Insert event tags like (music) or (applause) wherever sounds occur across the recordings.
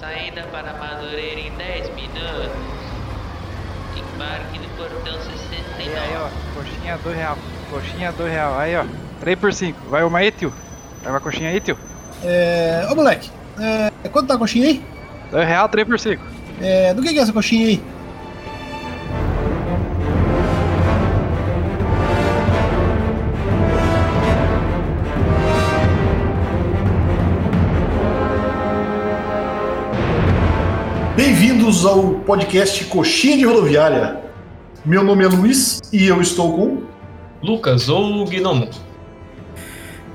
Saída para Madureira em 10 minutos. Embarque no portão 69. Aí, aí, ó. Coxinha 2 real. Coxinha 2 real. Aí, ó. 3 por 5. Vai uma aí, tio. Vai uma coxinha aí, tio. É. Ô moleque, é, quanto tá a coxinha aí? 2 real, 3 por 5. É, do que, que é essa coxinha aí? Bem-vindos ao podcast Coxinha de Rodoviária. Meu nome é Luiz e eu estou com. Lucas ou Gnomo?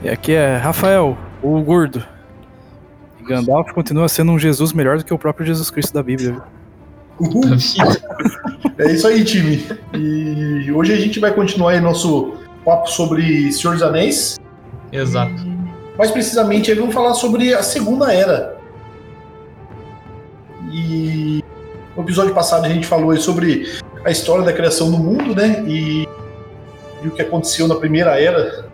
E aqui é Rafael, o gordo. E Gandalf continua sendo um Jesus melhor do que o próprio Jesus Cristo da Bíblia. Uhul. É isso aí, time. E hoje a gente vai continuar aí nosso papo sobre Senhor dos Anéis. Exato. Mais precisamente, aí vamos falar sobre a Segunda Era. E no episódio passado a gente falou sobre a história da criação do mundo, né? E, e o que aconteceu na Primeira Era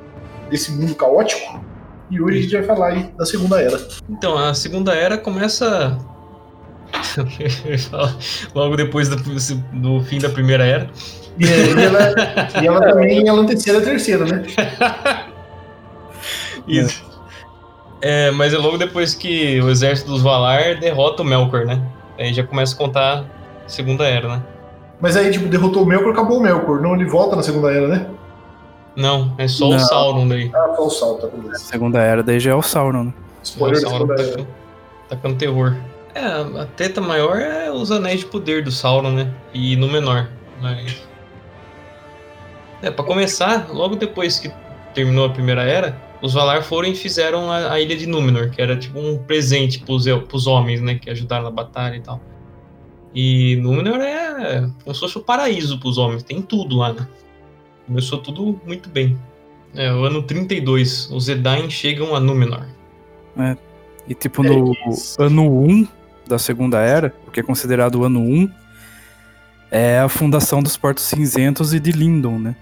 desse mundo caótico. E hoje a gente vai falar aí da Segunda Era. Então, a segunda era começa. (laughs) Logo depois do, do fim da primeira era. E, e ela, e ela (laughs) também ela antecede a terceira, né? (laughs) Isso. É, mas é logo depois que o exército dos Valar derrota o Melkor, né? Aí já começa a contar a segunda era, né? Mas aí, tipo, derrotou o Melkor, acabou o Melkor. Não, ele volta na Segunda Era, né? Não, é só o Não. Sauron daí. Ah, só o salto, tá A beleza. segunda era daí já é o Sauron, né? O Spoiler da Sauron Segunda Era. tacando, tacando terror. É, a treta maior é os anéis de poder do Sauron, né? E no menor. Mas. É, pra começar, logo depois que terminou a primeira era, os Valar foram e fizeram a, a ilha de Númenor, que era tipo um presente pros, pros homens, né? Que ajudaram na batalha e tal. E Númenor é como se fosse o paraíso pros homens, tem tudo lá, né? Começou tudo muito bem. É, o ano 32, os Edain chegam a Númenor. E tipo, no É isso. ano 1 da segunda era, o que é considerado o ano 1, é a fundação dos Portos Cinzentos e de Lindon, né?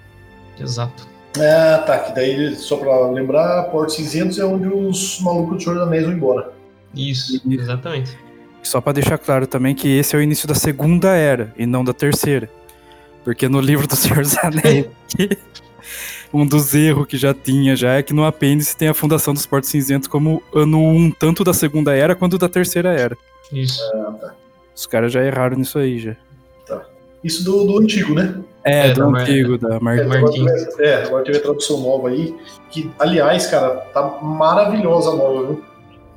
Exato. Ah, tá. Que daí, só pra lembrar, Porto Cinzentos é onde os malucos do Senhor dos Anéis vão embora. Isso, exatamente. Só pra deixar claro também que esse é o início da segunda era e não da terceira. Porque no livro do Senhor dos Anéis, (laughs) um dos erros que já tinha já é que no apêndice tem a fundação dos Portos Cinzentos como ano 1, tanto da segunda era quanto da terceira era. Isso. Ah, tá. Os caras já erraram nisso aí já. Isso do, do antigo, né? É, É, do da Mar- antigo, da Mar... É, agora, é, agora teve a tradução nova aí, que, aliás, cara, tá maravilhosa a nova, viu?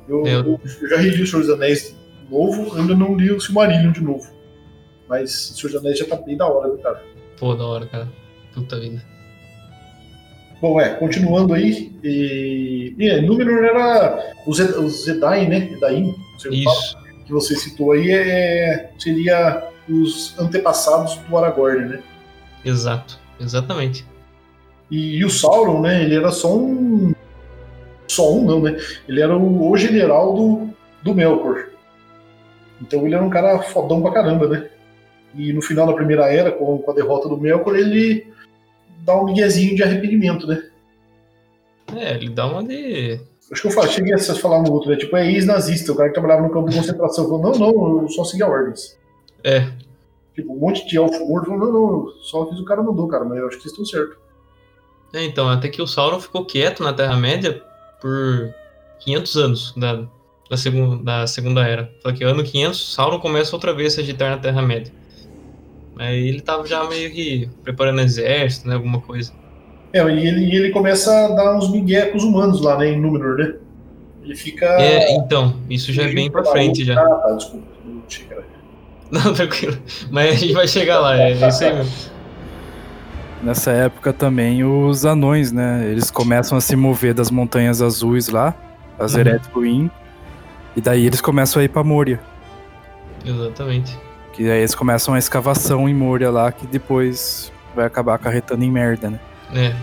Eu, eu- eu- já reli o Senhor dos Anéis novo, ainda não li o Silmarillion de novo. Mas o Senhor dos Anéis já tá bem da hora, viu, cara? Pô, da hora, cara. Puta vida. Bom, é, continuando aí, e, e é, Númenor era os, Zed- os Zedain, né? Isso. que você citou aí, é, seria os antepassados do Aragorn, né? Exato. Exatamente. E, e o Sauron, né? Ele era só um. Só um, não, né? Ele era o, o general do, do Melkor. Então ele era um cara fodão pra caramba, né? E no final da primeira era, com, com a derrota do Melkor, ele dá um miguezinho de arrependimento, né? É, ele dá uma de. Acho que eu falei, cheguei a falar no outro, né? Tipo, é ex-nazista, o cara que trabalhava no campo de concentração. Falou, não, não, eu só segui ordens. É, Tipo, um monte de elfo morto falou, não, não, só fiz o cara mandou, cara, mas eu acho que vocês estão certo. É, então, até que o Sauron ficou quieto na Terra-média por 500 anos da, da, segun, da Segunda Era. Só que ano 500, Sauron começa outra vez a se agitar na Terra-média. Aí ele tava já meio que preparando exército, né, alguma coisa. É, e ele, ele começa a dar uns migué com os humanos lá, né, em Númenor, né? Ele fica... É, então, isso já é bem pra frente já. Ah, tá, desculpa. Não era- (laughs) Não, tranquilo. Mas a gente vai chegar lá, é isso aí mesmo. Nessa época também os anões, né? Eles começam a se mover das montanhas azuis lá, as Uhum. Ruin, e daí eles começam a ir pra Moria. Exatamente. Que aí eles começam a escavação em Moria lá, que depois vai acabar acarretando em merda, né? É.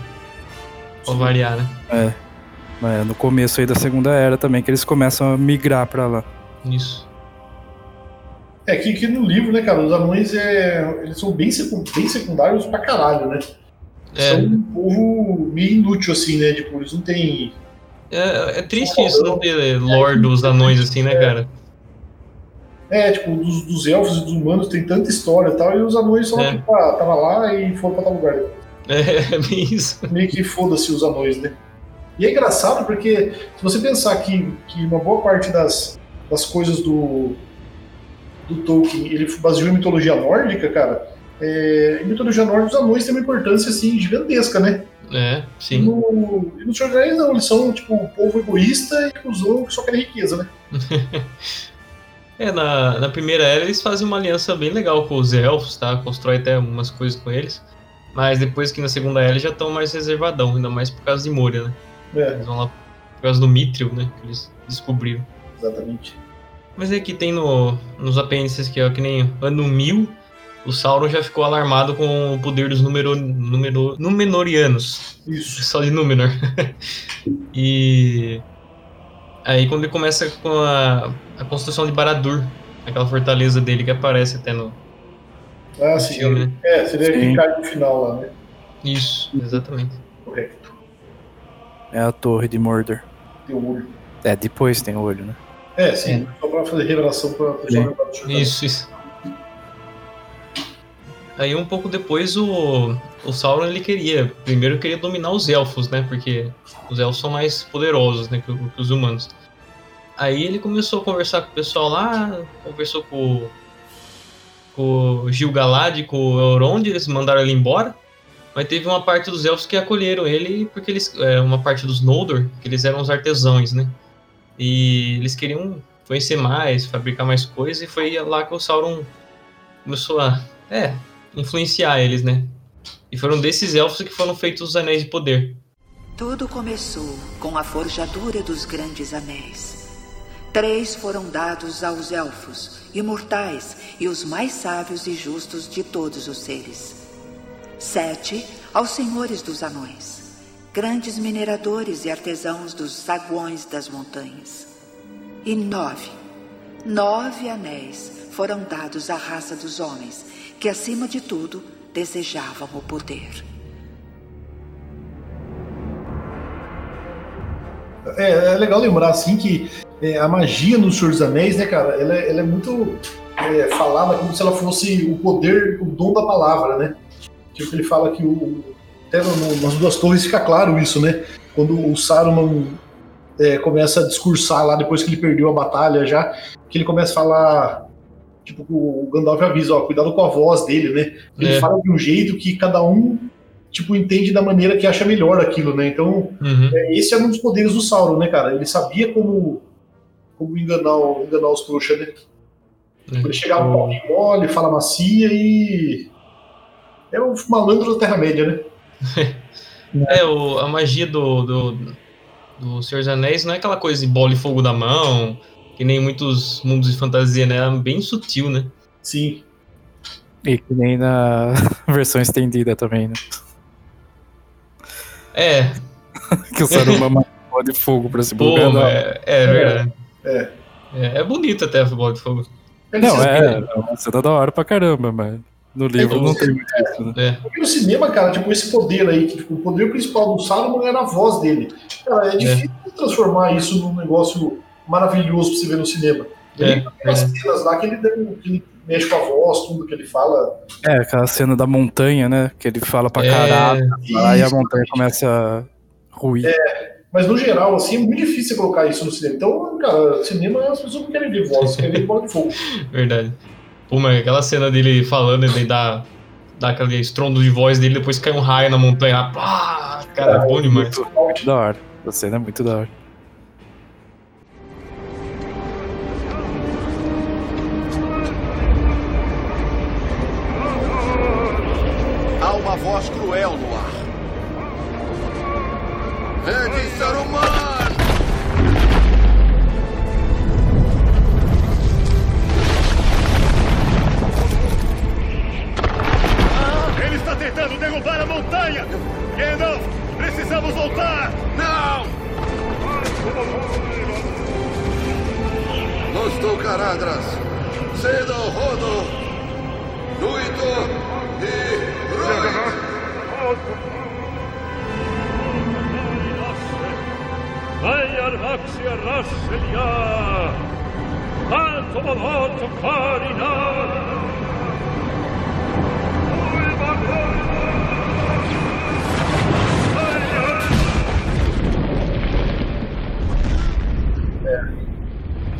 Pra variar, né? É, no começo aí da Segunda Era também, que eles começam a migrar pra lá. Isso. É que, que no livro, né, cara, os anões é, eles são bem, secun- bem secundários pra caralho, né? É, São um povo meio inútil, assim, né? Tipo, eles não têm. é, é triste isso não ter lore dos anões assim, né, cara? É, tipo, dos, dos elfos e dos humanos tem tanta história e tal, e os anões só, É. tipo, ah, tava lá e foram pra tal lugar. É, (laughs) é bem isso. Meio que foda-se os anões, né? E é engraçado porque, se você pensar que, que uma boa parte das, das coisas do, do Tolkien ele baseou em mitologia nórdica, cara, é, em mitologia nórdica os anões têm uma importância, assim, gigantesca, né? É, sim. no, e no Senhor dos Anéis, não, eles são, tipo, um povo egoísta e cuzão que só querem riqueza, né? (laughs) É, na, na primeira era eles fazem uma aliança bem legal com os elfos, tá? Constrói até umas coisas com eles. Mas depois que na segunda era eles já estão mais reservadão, ainda mais por causa de Moria, né? É, Eles vão lá por causa do Mithril, né? Que eles descobriram. exatamente. Mas aqui tem no, nos apêndices que é que nem ano 1000, o Sauron já ficou alarmado com o poder dos numero, numero, Númenóreanos. Isso. Só de Númenor. (laughs) e aí quando ele começa com a, a construção de Baradur, aquela fortaleza dele que aparece até no Ah, sim. filme, né? É, seria Sim. que cai no final lá, né? Isso, exatamente. Correto. É a torre de Mordor. Tem o olho. É, depois tem o olho, né? É, sim. Só pra fazer revelação pessoa do Senhor dos Isso, isso. Aí um pouco depois o, o Sauron ele queria, primeiro queria dominar os elfos, né? Porque os elfos são mais poderosos, né, que, que os humanos. Aí ele começou a conversar com o pessoal lá, conversou com, o- com o Gil-galad, com o Elrond, eles mandaram ele embora. Mas teve uma parte dos elfos que acolheram ele, porque eles, é, uma parte dos Noldor, que eles eram os artesãos, né? E eles queriam conhecer mais, fabricar mais coisas, e foi lá que o Sauron começou a, é, influenciar eles, né? E foram desses elfos que foram feitos os Anéis de Poder. Tudo começou com a forjadura dos grandes anéis. Três foram dados aos elfos, imortais e os mais sábios e justos de todos os seres. Sete aos senhores dos anões, grandes mineradores e artesãos dos saguões das montanhas. E nove, nove anéis foram dados à raça dos homens, que acima de tudo desejavam o poder. É, é legal lembrar assim que é, a magia no Senhor dos Anéis, né, cara, ela, é- ela é muito é, falada como se ela fosse o poder, o dom da palavra, né? Tipo, ele fala que o. Até no- nas duas torres fica claro isso, né? Quando o Saruman é, começa a discursar lá depois que ele perdeu a batalha já, que ele começa a falar. Tipo, o Gandalf avisa, ó, cuidado com a voz dele, né? Ele É. fala de um jeito que cada um, tipo, entende da maneira que acha melhor aquilo, né? Então, Uhum. é, esse era um dos poderes do Sauron, né, cara? Ele sabia como, como enganar, enganar os trouxas, né? Ele chegava com O- pouquinho mole, fala macia e. É o malandro da Terra-média, né? (laughs) É, o- a magia do, do, do Senhor dos Anéis não é aquela coisa de bola e fogo da mão, que nem muitos mundos de fantasia, né? É bem sutil, né? Sim. E que nem na (laughs) versão estendida também, né? É, (laughs) Que o Saruman bola de fogo pra se bugar. Não, é, é verdade. É. É, é bonito até a bola de fogo. Ele não é, é uma cena da hora pra caramba, mas no livro não tem muito isso, né? É, Porque no cinema, cara, tipo, esse poder aí, que tipo, o poder principal do Saruman era a voz dele. Cara, é difícil transformar isso num negócio maravilhoso pra você ver no cinema. É, Ele tem umas cenas lá que ele, que ele mexe com a voz, tudo que ele fala. É, aquela cena da montanha, né? Que ele fala pra É, caralho, aí a montanha começa a ruir. Mas no geral, assim, é muito difícil você colocar isso no cinema. Então, cara, cinema as pessoas não querem ver voz, querem ver bola de fogo. (laughs) verdade. Pô, mas aquela cena dele falando e daí dá, dá aquele estrondo de voz dele, depois cai um raio na montanha. Pá, cara, é bom demais. Muito da hora. A cena é muito da hora.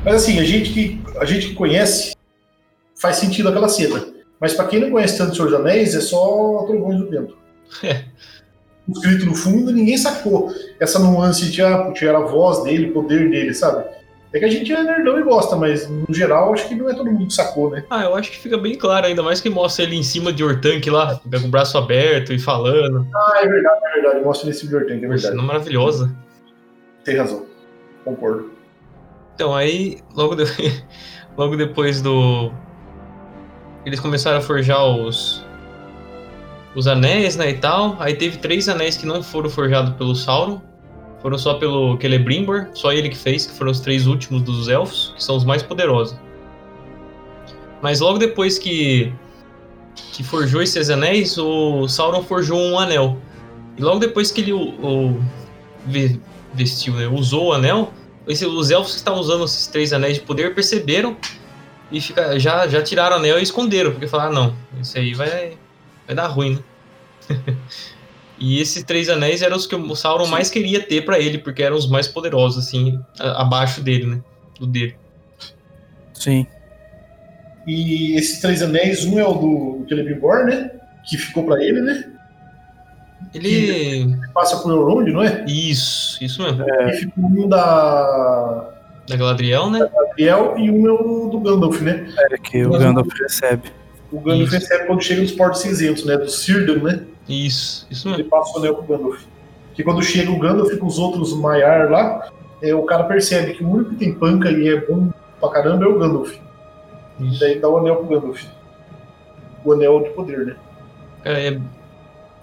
Mas assim, a gente que, a gente que conhece faz sentido aquela cena. Mas pra quem não conhece tanto o Senhor dos Anéis, é só Trovões do Vento. É. (laughs) Escrito no fundo, ninguém sacou essa nuance de ah, putz, era a voz dele, o poder dele, sabe? É que a gente é nerdão e gosta, mas no geral acho que não é todo mundo que sacou, né? Ah, eu acho que fica bem claro, ainda mais que mostra ele em cima de Ortank lá, com o braço aberto e falando. Ah, é verdade, é verdade. Mostra nesse Tank, é Uma verdade. cena maravilhosa. Tem razão. Concordo. Então, aí, logo, de- (laughs) logo depois do. Eles começaram a forjar os. Os anéis, né, e tal. Aí teve três anéis que não foram forjados pelo Sauron. Foram só pelo Celebrimbor, só ele que fez, que foram os três últimos dos elfos, que são os mais poderosos. Mas logo depois que. que forjou esses anéis, o Sauron forjou um anel. E logo depois que ele o, o ve- vestiu, né, usou o anel, os elfos que estavam usando esses três anéis de poder perceberam e fica, já, já tiraram o anel e esconderam, porque falaram, ah, não, isso aí vai, vai dar ruim, né? (laughs) e esses três anéis eram os que o Sauron mais queria ter pra ele, porque eram os mais poderosos, assim, a- abaixo dele, né? Do dele. Sim. E esses três anéis, um é o do Celebrimbor, né? Que ficou pra ele, né? Ele. Passa pro Elrond, não é? Isso, isso mesmo. E ficou um da Da Galadriel, né? Gabriel e um é o do Gandalf, né? É que o Gandalf recebe. O Gandalf Isso. recebe quando chega nos Portos Cinzentos, né? Do Círdan, né? Isso, isso Ele mesmo. passa o anel pro Gandalf. Que quando chega o Gandalf com os outros Maiar lá, é, o cara percebe que o único que tem panca e é bom pra caramba é o Gandalf. E Isso. daí dá o anel pro Gandalf. O anel de poder, né? É, é-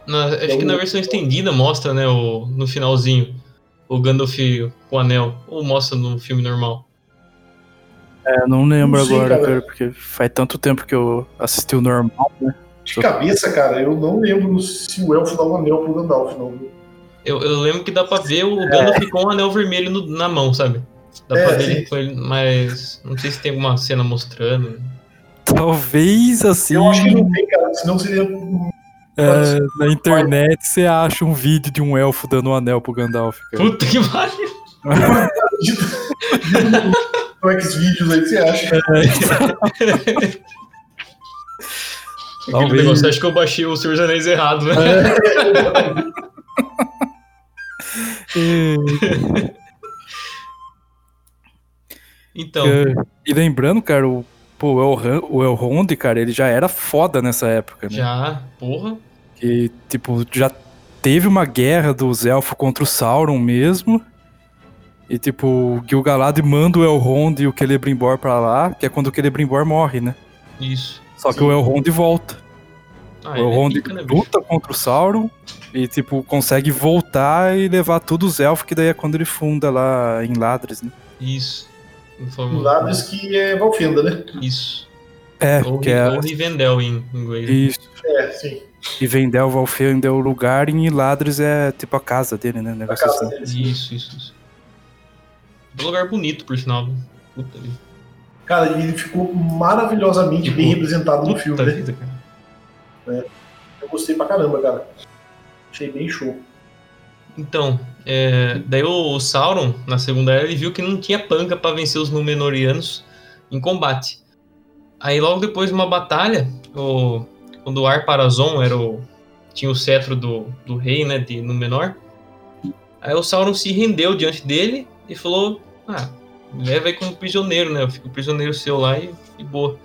na- acho que na versão estendida mostra, né, o, no finalzinho, o Gandalf com o anel. Ou mostra no filme normal. É, não lembro Não sei, agora, cara. porque faz tanto tempo que eu assisti o normal, né? De cabeça, cara, eu não lembro se o Elfo dá o anel pro Gandalf, não. Eu, eu lembro que dá pra ver o Gandalf com o anel vermelho no- na mão, sabe? Dá É, pra ver sim. ele com ele, mas não sei se tem alguma cena mostrando. Talvez assim. Eu acho que não tem, cara, senão seria. É, na internet você acha um vídeo de um elfo dando um anel pro Gandalf, cara. Puta que pariu! (laughs) No X-Vídeos aí que você acha. Aquele Talvez. negócio, acho que eu baixei o Senhor dos Anéis errado, né? (laughs) Então, É, E lembrando, cara, o, pô, o, Elrond, cara, ele já era foda nessa época, né? já, porra. Que, tipo, já teve uma guerra dos elfos contra o Sauron mesmo. E, tipo, o Gil-galad manda o Elrond e o Celebrimbor pra lá, que é quando o Celebrimbor morre, né? Isso. Só que Sim. o Elrond volta. Ah, o é Elrond pica, né, luta contra o Sauron e, tipo, consegue voltar e levar todos os elfos, que daí é quando ele funda lá em Ladres, né? Isso. Ladres que é Valfenda, né? Isso. É, Ou, que é... ou Rivendell em inglês. Isso. É, sim. E Vendel, Valfenda é o lugar e Ladres é, tipo, a casa dele, né? A casa assim. dele. Isso, isso, isso. Um lugar bonito, por sinal. viu? Puta vida. Cara, ele ficou maravilhosamente Tipo, bem representado no filme, né? vida, cara. Eu gostei pra caramba, cara. Achei bem show. Então, é, daí o Sauron, na Segunda Era, ele viu que não tinha panca pra vencer os Númenóreanos em combate. Aí logo depois de uma batalha, o, quando o Ar-Parazon era o, tinha o cetro do, do rei, né, de Númenor, aí o Sauron se rendeu diante dele e falou, ah, leva aí como prisioneiro, né, eu fico prisioneiro seu lá e, e boa.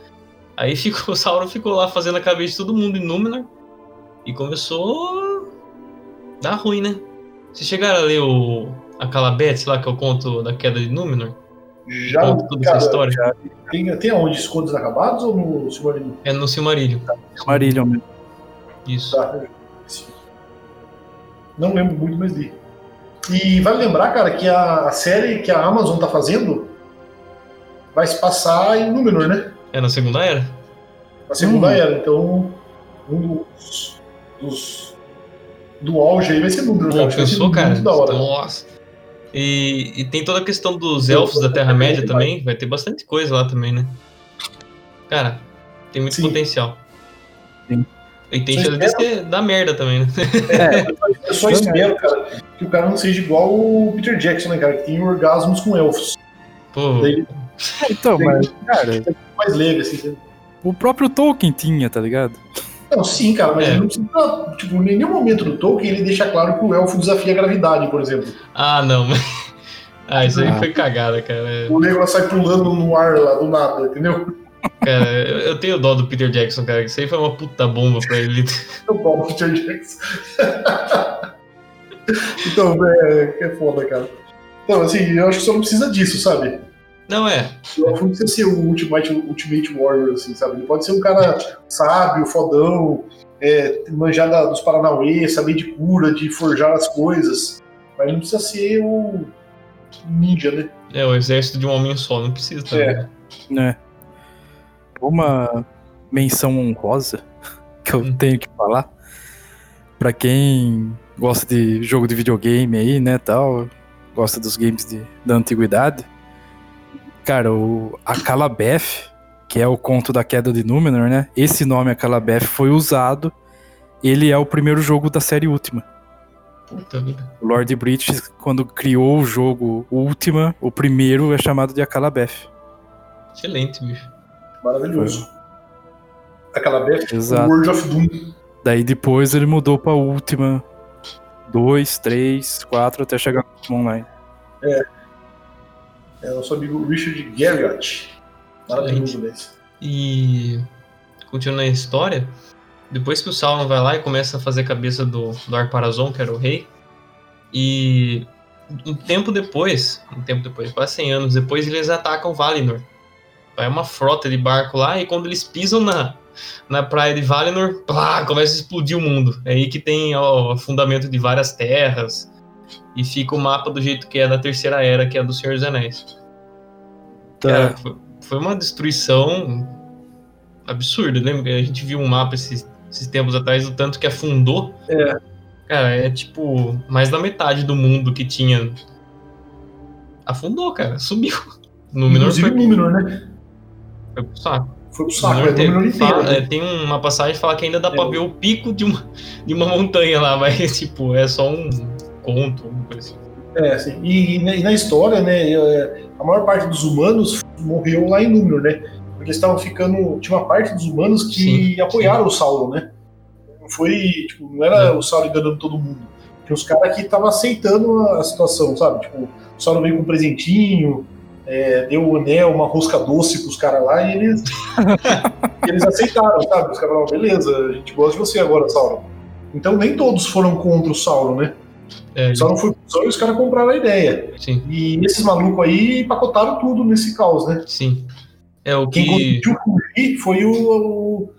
Aí (laughs) ficou, o Sauron ficou lá fazendo a cabeça de todo mundo em Númenor e começou a dar ruim, né? Vocês chegaram a ler o a Calabete lá, que é o conto da queda de Númenor? Já, Conta toda cara, essa história? já. tem, tem aonde? Os Contos Inacabados ou no Silmarillion? É no Silmarillion. Marillion mesmo. Isso. Tá. Não lembro muito, mas li. E vale lembrar, cara, que a, a série que a Amazon tá fazendo vai se passar em Númenor, né? É na Segunda Era? Na Segunda Hum. Era. Então, um dos, dos- do auge aí vai ser Númenor, Pô, cara. Pensou, cara? muito da hora. Nossa. E, e tem toda a questão dos elfos da Terra-média também. Vai ter bastante coisa lá também, né? Cara, tem muito Sim. potencial. Sim. E tem chance de ser dar merda também, né? (laughs) Eu só espero, cara, que o cara não seja igual o Peter Jackson, né, cara, que tem orgasmos com elfos. Pô, Daí ele Então, mas, cara, mais leve, assim. o próprio Tolkien tinha, tá ligado? Não, sim, cara, mas É. ele não precisa. Tipo, em nenhum momento do Tolkien ele deixa claro que o elfo desafia a gravidade, por exemplo. Ah, não, mas. Ah, isso aí Ah. foi cagada, cara. O Legolas sai pulando no ar lá do nada, entendeu? Cara, eu tenho dó do Peter Jackson, cara. Isso aí foi uma puta bomba pra ele. Eu pau Peter Jackson. (laughs) então, é, é foda, cara. Então, assim, eu acho que só não precisa disso, sabe? Não é. O elfo não precisa ser o Ultimate, Ultimate Warrior, assim, sabe? Ele pode ser um cara sábio, fodão, é, manjar da- dos Paranauê, saber de cura, de forjar as coisas. Mas ele não precisa ser o ninja, né? É o exército de um homem só, não precisa também. É. né? Uma menção honrosa (laughs) que eu Hum. tenho que falar Pra quem gosta de jogo de videogame aí, né, tal, gosta dos games de, da antiguidade. Cara, o a Calabeth, que é o conto da queda de Númenor, né? Esse nome a Calabeth foi usado. Ele é o primeiro jogo da série Última. Puta vida. O Lord Bridges, quando criou o jogo Última, o primeiro é chamado de Akalabeth. Excelente, bicho. Maravilhoso. Aquela Beth, Exato. World of Doom. Daí depois ele mudou pra Última 2, 3, 4 até chegar no online. É nosso amigo Richard Garriott. Maravilhoso, né? E continuando a história, depois que o Sauron vai lá e começa a fazer a cabeça do, do Arparazon, que era o rei, e um tempo depois, um tempo depois, quase 100 anos depois, eles atacam Valinor. Vai uma frota de barco lá e quando eles pisam na, na praia de Valinor, plá, começa a explodir o mundo. É aí que tem ó, o fundamento de várias terras e fica o mapa do jeito que é da Terceira Era, que é do Senhor dos Anéis. Cara, foi, uma destruição absurda. Lembra que a gente viu um mapa esses, esses tempos atrás do tanto que afundou? É. Cara, é tipo mais da metade do mundo que tinha. Afundou, cara. Sumiu. (laughs) Númenor Inclusive foi, o Númenor, né? foi pro saco. Foi pro saco, é Númenor o tem, Númenor inteiro. fala- né? é, tem uma passagem que fala que ainda dá É. pra ver o pico de uma, de uma montanha lá, (laughs) mas tipo, é só um coisa assim. É, assim, e, e na- história, né, é, a maior parte dos humanos morreu lá em Númenor, né? Porque estavam ficando. Tinha uma parte dos humanos que Sim, apoiaram o Sauron, né? Não foi. Tipo, não era o Sauron enganando todo mundo. Tinha os caras que estavam aceitando a situação, sabe? Tipo, o Sauron veio com um presentinho, é, deu o anel, uma rosca doce pros caras lá e eles. (laughs) eles aceitaram, sabe? Os caras falaram, beleza, a gente gosta de você agora, Sauron. Então nem todos foram contra o Sauron, né? É, O Sauron foi e os caras compraram a ideia. sim, E esses malucos aí empacotaram tudo nesse caos, né? sim. É o Quem que. conseguiu foi o,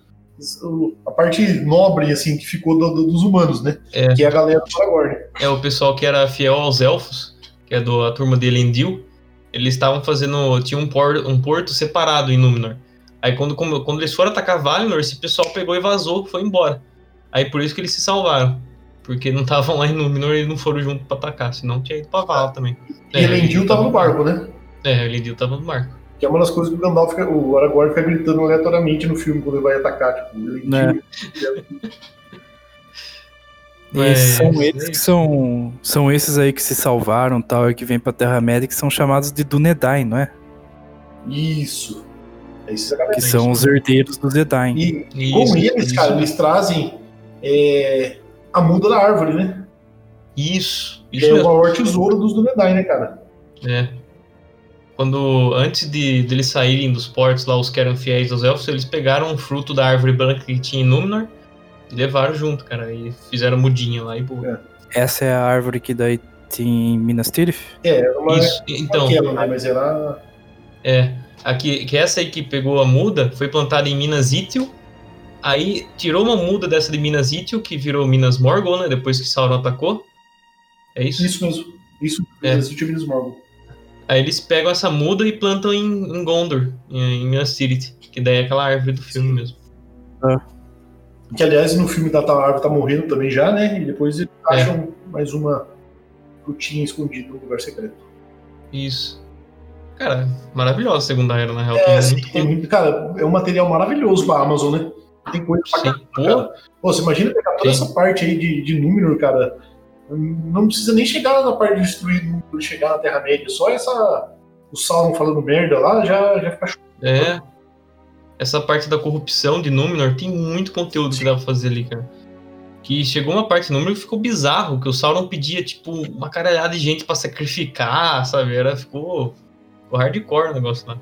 o- a parte nobre, assim, que ficou do- do- dos humanos, né? É. Que é a galera do Aragorn. é o pessoal que era fiel aos elfos, que é do, a turma de Elendil, eles estavam fazendo. Tinha um, por, um porto separado em Númenor. Aí quando, quando eles foram atacar Valinor, esse pessoal pegou e vazou, foi embora. Aí por isso que eles se salvaram. Porque não estavam lá em Númenor e não foram junto pra atacar, senão tinha ido pra Val também. E Elendil tava no barco, né? É, Elendil tava no barco. Que é uma das coisas que o Gandalf, fica- o Aragorn fica gritando aleatoriamente no filme quando ele vai atacar. Tipo, Elendil. Né? (laughs) E Mas- são eles que são, são esses aí que se salvaram tal e que vêm pra Terra-média que são chamados de Dunedain, não é? Isso. É isso. Que são os herdeiros dos Edain. E Isso, com eles, isso. cara, eles trazem é, a muda da árvore, né? Isso, Que isso é o maior tesouro dos Dunedain, né, cara? É. Quando, antes de deles saírem dos portos lá, os que eram fiéis aos elfos, eles pegaram um fruto da árvore branca que tinha em Númenor e levaram junto, cara. E fizeram mudinha lá e boa. Essa é a árvore que daí tem em Minas Tirith? É, era uma, Isso, então, aquela, né? Mas era. é. Aqui, que essa aí que pegou a muda foi plantada em Minas Ithil. Aí tirou uma muda dessa de Minas Ithil, que virou Minas Morgul, né? Depois que Sauron atacou. É isso? Isso mesmo. Isso, É. esse time dos Morgul. Aí eles pegam essa muda e plantam em, em Gondor, em, em Minas Tirith. Que daí é aquela árvore do filme mesmo. Que, aliás, no filme da a árvore tá morrendo também já, né? E depois eles acham mais uma frutinha escondida no lugar secreto. Isso. Cara, maravilhosa a segunda era, na real. É, tem assim, muito tem muito, cara, é um material maravilhoso pra Amazon, né? Tem coisa pra Sim. cara. Pô, você imagina pegar toda Sim. essa parte aí de, de Númenor, cara. Não precisa nem chegar na parte de destruir Númenor, chegar na Terra-média. Só essa. O Sauron falando merda lá já, já fica show. É. Essa parte da corrupção de Númenor tem muito conteúdo que dá pra fazer ali, cara. Que chegou uma parte de Númenor que ficou bizarro, que o Sauron pedia, tipo, uma caralhada de gente pra sacrificar, sabe? Era, ficou, ficou hardcore o negócio lá.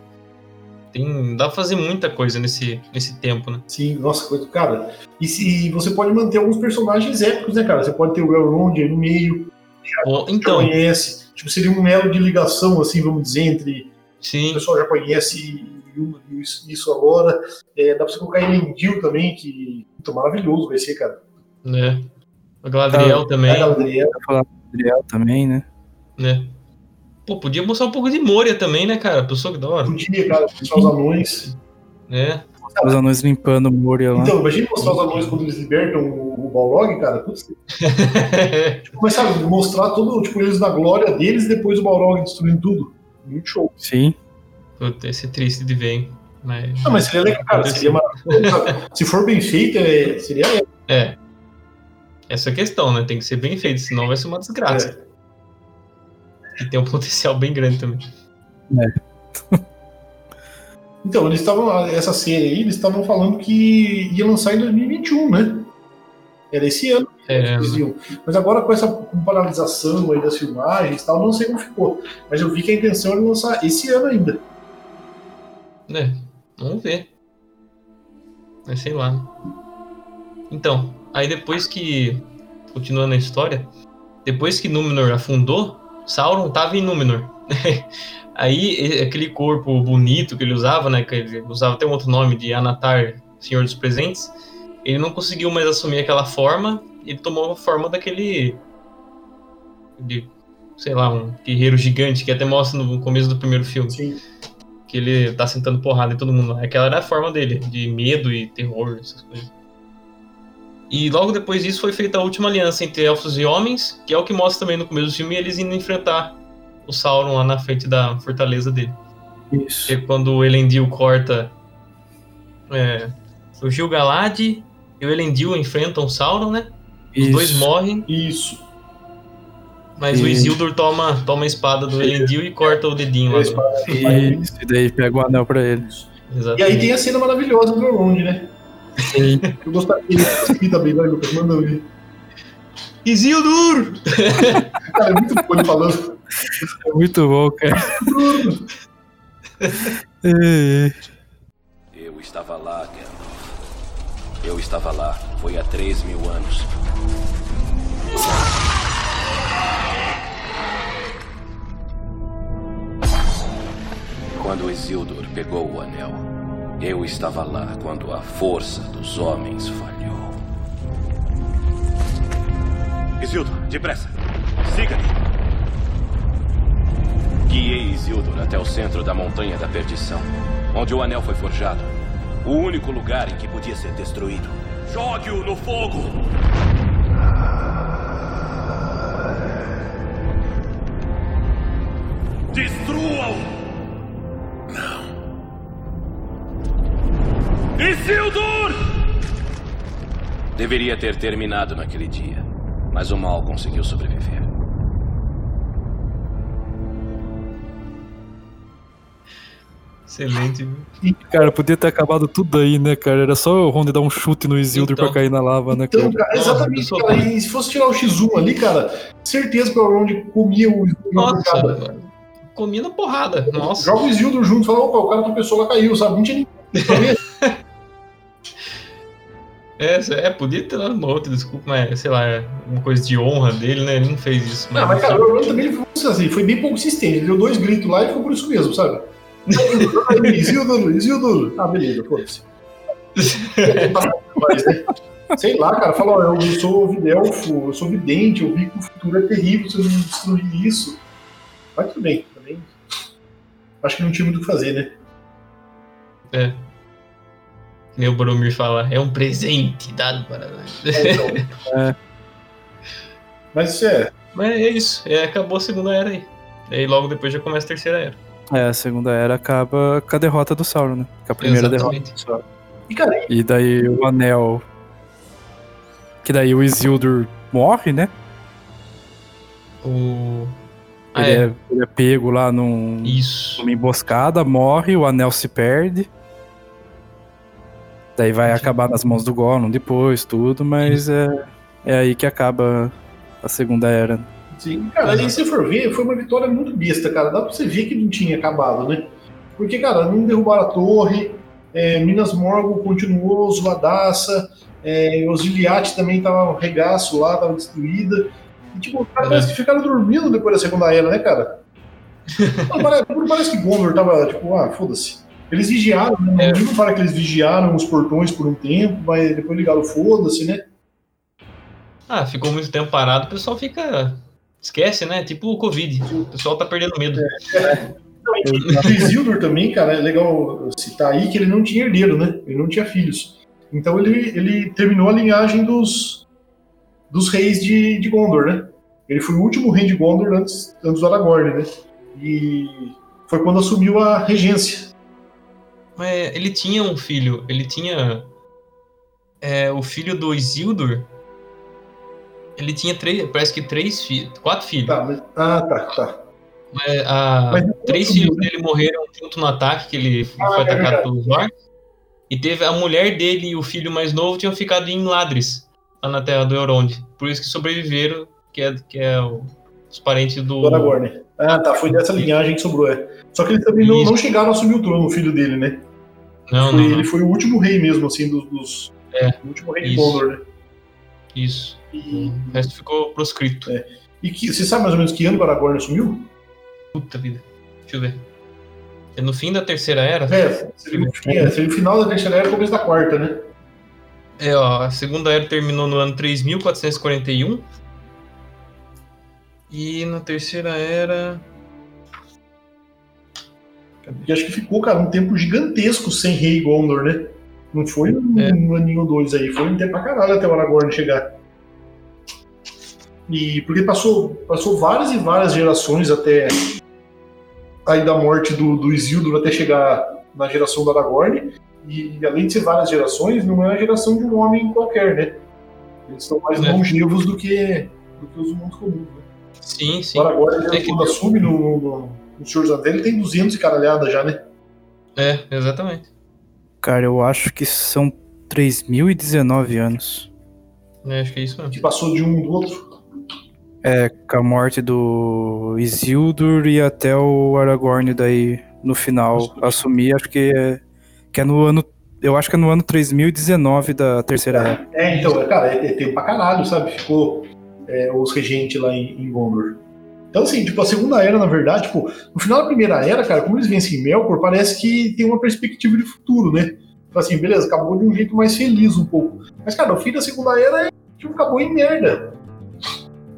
Tem, dá pra fazer muita coisa nesse, nesse tempo, né? Sim, nossa, coisa. Cara, e se você pode manter alguns personagens épicos, né, cara? Você pode ter o Elrond aí no meio, Bom, então, conhece. Tipo, seria um elo de ligação, assim, vamos dizer, entre o sim, pessoal já conhece isso, isso agora. É, dá pra você colocar Elendil também, que puta, maravilhoso vai ser, cara. né? A Galadriel também, A Galadriel, Adriel também, né? né? Pô, podia mostrar um pouco de Moria também, né, cara? Pessoa que da hora, podia, cara, mostrar os anões. né? Os anões limpando o Moria lá. Então, imagina mostrar os anões quando eles libertam o, o Balrog, cara. Putz, (laughs) tipo, mas sabe, mostrar todo, tipo, eles na glória deles e depois o Balrog destruindo tudo. Muito show. Sim. Puta, esse é triste de ver, hein? Mas... Ah, mas seria legal, cara. Seria maravilhoso? Se for bem feito, é, seria. É. Essa é a questão, né? Tem que ser bem feito, senão vai ser uma desgraça. É. E tem um potencial bem grande também. (laughs) Então, eles estavam. Essa série aí, eles estavam falando que ia lançar em 2021, né? Era esse ano que É, eles iam. Mas agora com essa paralisação aí das filmagens e tal, não sei como ficou. Mas eu vi que a intenção era lançar esse ano ainda. né? Vamos ver. Mas sei lá. Então, aí depois que. Continuando a história. Depois que Númenor afundou, Sauron tava em Númenor. (laughs) aí aquele corpo bonito que ele usava, né? Que ele usava até um outro nome de Anatar, Senhor dos Presentes. Ele não conseguiu mais assumir aquela forma. Ele tomou a forma daquele. De, sei lá, um guerreiro gigante que até mostra no começo do primeiro filme Sim. que ele tá sentando porrada em todo mundo. Aquela era a forma dele, de medo e terror, essas coisas. E logo depois disso foi feita a última aliança entre elfos e homens, que é o que mostra também no começo do filme eles indo enfrentar o Sauron lá na frente da fortaleza dele. Isso. Que é quando o Elendil corta. É, o Gil-galad e o Elendil enfrentam o Sauron, né? Os Isso. dois morrem, Isso. mas o E- Isildur toma, toma a espada do Elendil e corta o dedinho lá. Do- Isso. E daí pega o anel pra ele. E Exatamente. aí tem a cena maravilhosa do Elrond, né? Sim. Eu gostaria de também, vai, Lucas? Manda eu ver. Isildur! Cara, é muito bom ele falando. É muito bom, cara. É, é. Eu estava lá, Gandalf. Eu estava lá. Foi há três mil anos. Quando Isildur pegou o anel, eu estava lá quando a força dos homens falhou. Isildur, depressa. Siga-me. Guiei Isildur até o centro da Montanha da Perdição, onde o anel foi forjado. O único lugar em que podia ser destruído. Jogue-o no fogo. Destrua-o. Isildur! Deveria ter terminado naquele dia, mas o mal conseguiu sobreviver. Excelente, viu? Cara, podia ter acabado tudo aí, né, cara? Era só o Ronde dar um chute no Isildur Então. pra cair na lava, né, Então, cara? cara, Nossa, exatamente, cara. E se fosse tirar o X1 ali, cara, certeza que o Elrond comia o Isildur na Nossa, pancada. comi na porrada. Nossa. Joga o Isildur junto e fala, opa, o cara tropeçou lá, caiu, sabe? Não tinha ninguém ver. (laughs) É, é, podia ter dado uma outra desculpa, mas sei lá, é uma coisa de honra dele, né? Ele não fez isso. Mas, Não, mas cara, o Elrond também ele foi, assim, foi bem consistente. Ele deu dois gritos lá e ficou por isso mesmo, sabe? Aí, Isildur, Isildur. Ah, beleza, foda-se. (laughs) Sei lá, cara, fala, ó, eu sou videlfo, eu sou vidente, eu vi que o futuro é terrível se eu não destruir isso. Mas tudo bem, também. Acho que não tinha muito o que fazer, né? é. O Boromir fala, é um presente dado para nós. É, então. (laughs) É. Mas isso é. Mas é isso, é, acabou a segunda era aí. Aí logo depois já começa a terceira era. É, a segunda era acaba com a derrota do Sauron, né? Com a primeira Exatamente. derrota do Sauron. E, cara, E daí o anel. Que daí o Isildur morre, né? O. Ah, Ele, é. é. ele é pego lá num, Isso. numa emboscada, morre, o anel se perde. Daí vai acabar nas mãos do Gollum depois, tudo, mas é, é aí que acaba a segunda era. Sim, cara, aí se for ver, foi uma vitória muito besta, cara. Dá pra você ver que não tinha acabado, né? Porque, cara, não derrubaram a torre, é, Minas Morgul continuou zoadaça, é, os Giliath também tava regaço lá, tava destruída. E, tipo, os caras É. parece que ficaram dormindo depois da Segunda Era, né, cara? (laughs) Não parece, não parece que Gondor tava, tipo, ah, foda-se. Eles vigiaram, né? Não para que eles vigiaram os portões por um tempo, mas depois ligaram foda-se, né? Ah, ficou muito tempo parado, o pessoal fica. Esquece, né? Tipo o Covid. O pessoal tá perdendo medo. O Isildur também, cara, é legal citar aí que ele não tinha herdeiro, né? Ele não tinha filhos. Então ele, ele terminou a linhagem dos, dos reis de, de Gondor, né? Ele foi o último rei de Gondor antes, antes do Aragorn, né? E foi quando assumiu a regência. Mas ele tinha um filho. Ele tinha. É, o filho do Isildur. Ele tinha três. Parece que três filhos. Quatro filhos. Tá, mas, ah, tá, tá. Mas, a- Mas não três filhos né? dele morreram junto no ataque que ele Ah, foi é atacado verdade. pelos orcs. E teve a mulher dele e o filho mais novo tinham ficado em Ladris, lá na terra do Elrond. Por isso que sobreviveram, que é, que é o- os parentes do. Aragorn. Ah, tá, foi dessa linhagem que sobrou, é. Só que eles também não, não chegaram a assumir o trono, o filho dele, né? Não, Foi- não, não. Ele foi o último rei mesmo, assim, dos. dos É, o último rei de isso. Gondor, né? Isso. E, O resto ficou proscrito. e que, você sabe mais ou menos que ano o Aragorn assumiu? Puta vida. Deixa eu ver. É no fim da terceira era? É, seria, é, seria o final da terceira era e começo da quarta, né? É, ó, a segunda era terminou no ano 3441. E na terceira era. E acho que ficou, cara, um tempo gigantesco sem rei Gondor, né? Não foi um, É. um aninho ou dois aí, foi um tempo pra caralho até o Aragorn chegar. E porque passou, passou várias e várias gerações até aí da morte do, do Isildur até chegar na geração do Aragorn. E além de ser várias gerações, não é a geração de um homem qualquer, né? Eles são mais É. longevos do que, do que os humanos comuns. Né? Sim, sim. O Aragorn, É que- quando assume no, no, no Senhor dos Anéis, ele tem 200 e caralhada já, né? É, exatamente. Cara, eu acho que são 3.019 anos. É, acho que é isso mesmo. Que passou de um do outro. É, com a morte do Isildur e até o Aragorn daí no final assumir, acho que é, que é no ano. Eu acho que é no ano 3019 da terceira era. É, então, cara, é, é tempo pra caralho, sabe? Ficou é, os regentes lá em, em Gondor. Então, assim, tipo, a segunda era, na verdade, tipo, no final da primeira era, cara, como eles vencem Melkor, parece que tem uma perspectiva de futuro, né? Tipo assim, beleza, acabou de um jeito mais feliz um pouco. Mas, cara, o fim da segunda era, tipo, acabou em merda.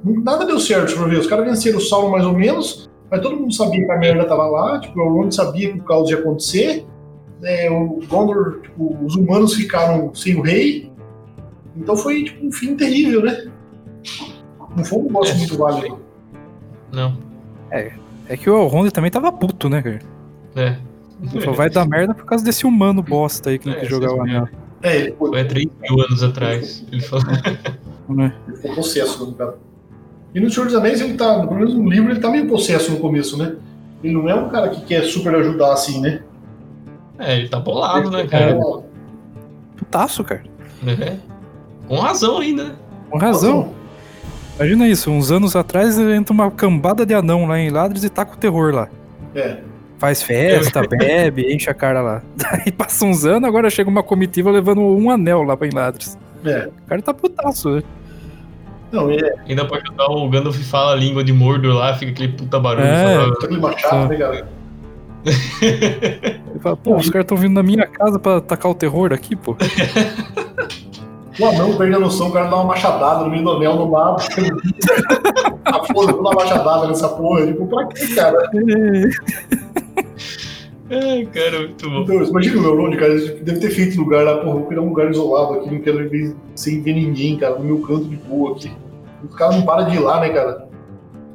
Nada deu certo, pra ver. Os caras venceram o Sauron mais ou menos, mas todo mundo sabia que a merda tava lá, tipo, o Elrond sabia que o caos ia acontecer. É, o Gondor, tipo, os humanos ficaram sem o rei, então foi tipo, um fim terrível, né? Não foi um negócio É, muito válido. Não. É que o Elrond também tava puto, né, cara? É. Só vai dar merda por causa desse humano bosta aí que não É, quis jogar o vocês anel. É, ele foi, Foi há 3 mil anos atrás. Ele falou. né? ele foi possesso, né, cara. E no Senhor dos Anéis, ele tá, pelo menos no livro, ele tá meio possesso no começo, né? Ele não é um cara que quer super ajudar assim, né? É, ele tá bolado, né, É, cara? Putaço, cara. É. Com razão ainda, né? Com razão. Imagina isso, uns anos atrás entra uma cambada de anão lá em Ladres e taca o terror lá. É. Faz festa, (laughs) bebe, enche a cara lá. (laughs) Daí passa uns anos, agora chega uma comitiva levando um anel lá pra em Ladres. É. O cara tá putaço, né? Não, é. Ainda pode ajudar o Gandalf fala a língua de Mordor lá, fica aquele puta barulho. É. fala- Tá aquele machado, né, cara? (laughs) Ele fala, pô, os caras tão vindo na minha casa pra tacar o terror aqui, pô. O anão perde a noção, o cara dá uma machadada no meio do anel no lado. (laughs) a foda, vou dar uma machadada nessa porra. Tipo, pra quê, cara? (laughs) É, cara, muito bom. Então, imagina o Elrond, cara, ele deve ter feito lugar lá, porra, vou criar um lugar isolado aqui, não quero ver sem ver ninguém, cara, no meu canto de boa aqui. Os caras não param de ir lá, né, cara?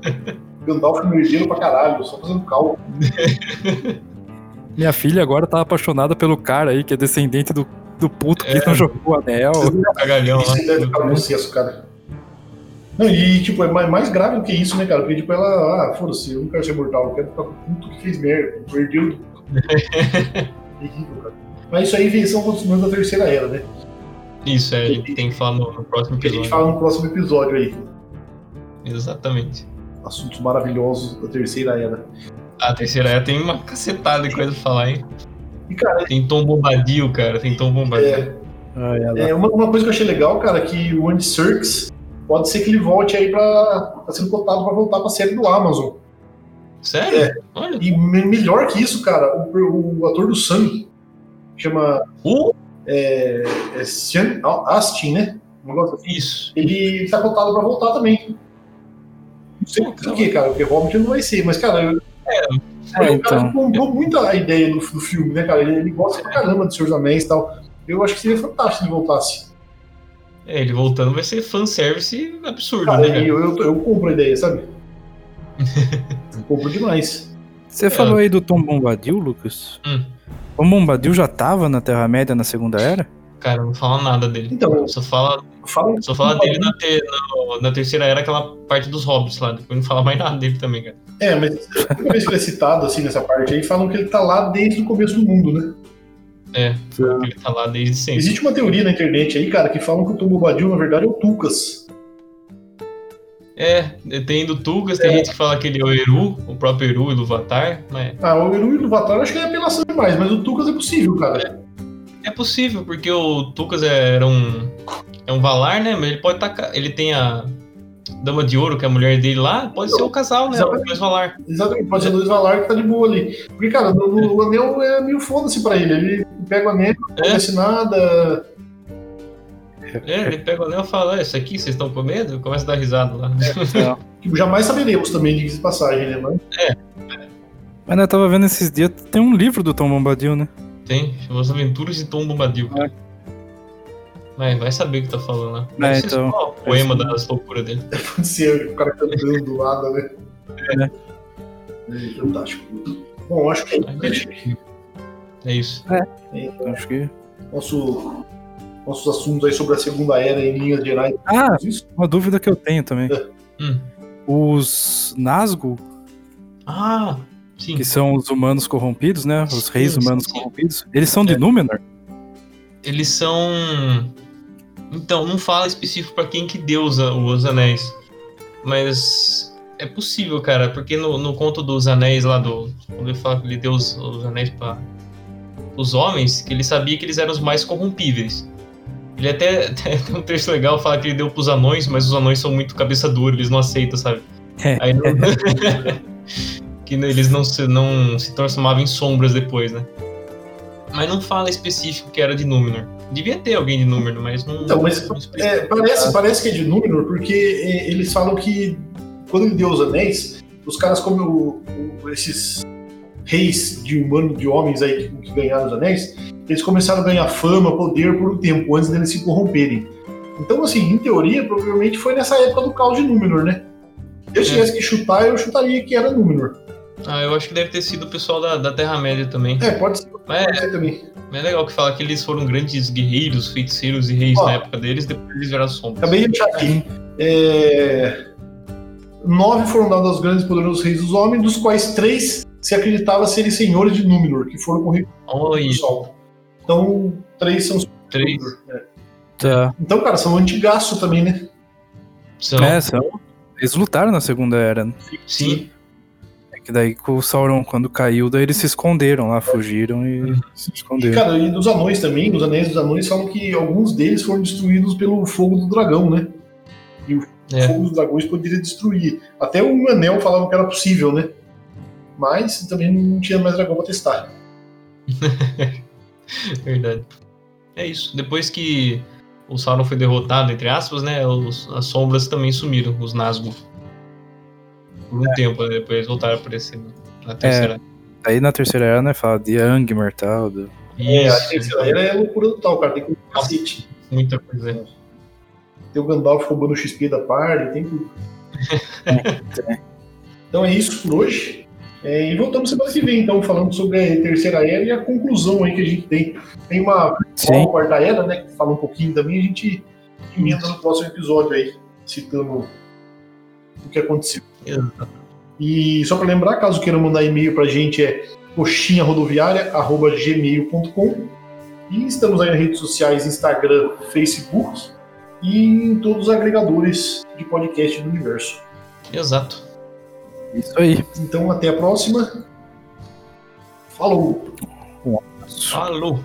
(laughs) Gandalf é um herdeiro pra caralho, só fazendo cálculo. Minha filha agora tá apaixonada pelo cara aí, que é descendente do, do puto que É. não jogou o anel. Cagalhão. Isso deve ficar no processo, cara. Não, e tipo, é mais, mais grave do que isso, né, cara? Porque tipo, ela, ah, foda-se, eu não quero ser mortal, eu quero ficar com o puto que fez merda, do (laughs) terrível, cara. Mas isso aí são acontecimentos da terceira era, né? Isso, é, a gente tem que falar no, no próximo Que a gente episódio. fala no próximo episódio aí. Exatamente. Assuntos maravilhosos da terceira era. A terceira era tem uma cacetada de coisa pra falar, hein? E, cara, Tem Tom Bombadil, cara. Tem Tom Bombadil. é, é uma, uma coisa que eu achei legal, cara, que o Andy Serkis pode ser que ele volte aí pra. tá sendo cotado pra voltar pra série do Amazon. Sério? É. Olha. E me- melhor que isso, cara, o, o ator do Sam chama. Uh, É, é Sean Astin, né? Um negócio assim. isso. Ele tá cotado pra voltar também. Não sei por quê, cara, porque Hobbit não vai ser, mas, cara, eu, É, o cara então. comprou muito a ideia do, do filme, né, cara? Ele, ele gosta pra caramba dos Anéis e tal. Eu acho que seria fantástico se ele voltasse. É, ele voltando vai ser fanservice absurdo, Cara, né? cara? eu, eu, eu compro a ideia, sabe? eu compro demais. Você falou aí do Tom Bombadil, Lucas? Hum. Tom Bombadil já tava na Terra-média na Segunda Era? Cara, não fala nada dele. Então, Só fala, fala, só fala dele na, te- na- na terceira era, aquela parte dos hobbits lá. Depois não fala mais nada dele também, cara. É, mas toda vez que ele é citado assim nessa parte aí, falam que ele tá lá desde o começo do mundo, né? É, porque ele tá lá desde sempre. Existe uma teoria na internet aí, cara, que falam que o Tom Bobadil, na verdade, é o Tucas. É, tem do Tugas, tem gente que fala que ele é o Eru, o próprio Eru e Luvatar, mas Ah, o Eru e o Vatar acho que é apelação demais, mas o Tucas é possível, cara. é possível, porque o Tugas é- era um é um Valar, né? Mas ele pode estar ele tem a Dama de Ouro, que é a mulher dele lá, pode ser o casal, né? Exatamente. Valar. Exatamente, pode ser dois Valar que tá de boa ali. Porque, cara, no- o anel é meio foda-se pra ele. Ele pega o anel, não É. acontece nada. É, ele pega o anel e fala, "Ah, isso aqui vocês estão com medo? Começa a dar risada lá. (laughs) Tipo, jamais saberemos também, de passagem, né? Mas, Mas eu tava vendo esses dias, tem um livro do Tom Bombadil, né? Tem, chama As Aventuras de Tom Bombadil, cara. Mas vai saber o que tá falando lá. É, então. o poema das loucuras dele. pode ser o cara cantando do lado, né? É. É, fantástico. Bom, acho que é isso. É isso. Acho que. Nosso, nossos assuntos aí sobre a Segunda Era em linhas gerais. Ah, Isso. uma dúvida que eu tenho também. Hum. Os Nazgûl, Ah, sim. que são os humanos corrompidos, né? Os reis Sim, humanos sim, corrompidos, eles são de É. Númenor? Eles são. Então, não fala específico pra quem que deu os, os anéis. Mas é possível, cara, porque no, no conto dos anéis lá do. Quando ele fala que ele deu os, os anéis para os homens, que ele sabia que eles eram os mais corrompíveis. Ele até, (laughs) até tem um texto legal, fala que ele deu pros anões, mas os anões são muito cabeça dura, eles não aceitam, sabe? É. Aí não... (laughs) que eles não se, não se transformavam em sombras depois, né? Mas não fala específico que era de Númenor. Devia ter alguém de Númenor, mas não. Então, mas não. É, parece, parece que é de Númenor, porque é, eles falam que quando ele deu os anéis, os caras como o- esses reis de humano, de homens aí que, que ganharam os anéis, eles começaram a ganhar fama, poder por um tempo antes deles se corromperem. Então, assim, em teoria, provavelmente foi nessa época do caos de Númenor, né? Se eu É. tivesse que chutar, eu chutaria que era Númenor. Ah, eu acho que deve ter sido o pessoal da, da Terra-média também. É, pode ser, Mas pode ser também. é, é legal que fala que eles foram grandes guerreiros, feiticeiros e reis Ó. na época deles, depois eles viraram sombras. Acabei de achar aqui. É, Nove foram dados aos grandes e poderosos reis dos homens, dos quais três se acreditava serem senhores de Númenor, que foram corridos Olha, do sol. Então, três são três É. Tá. Então, cara, são antigaço também, né? são. É, são. Eles lutaram na Segunda Era. né? Sim, É que daí com o Sauron, quando caiu, daí eles se esconderam lá, fugiram e Uhum. se E, esconderam. cara, e dos anões também, os anéis dos anões falam que alguns deles foram destruídos pelo fogo do dragão, né? E o É. fogo dos dragões poderia destruir. Até o anel falava que era possível, né? Mas também não tinha mais dragão pra testar. (laughs) verdade. É isso. Depois que o Sauron foi derrotado, entre aspas, né? os- as sombras também sumiram, os Nazgûl. Por um tempo, né, depois voltaram a aparecer na- terceira. Aí na Terceira Era, né, fala de Angmar e tal. Do... É, a terceira era é loucura total, cara. Tem que cacete. muita coisa. Tem o Gandalf roubando o XP da party, tem tudo. (laughs) Então é isso por hoje. É, e voltamos semana que vem, então, falando sobre a terceira era e a conclusão aí que a gente tem. Tem uma, Sim. uma quarta era, né? Que fala um pouquinho também, a gente emenda no próximo episódio aí, citando o que aconteceu. E só para lembrar, caso queiram mandar e-mail pra gente é coxinharodoviária.gmail.com e estamos aí nas redes sociais, Instagram, Facebook e em todos os agregadores de podcast do universo. Exato. Isso aí. Então até a próxima. Falou! Falou.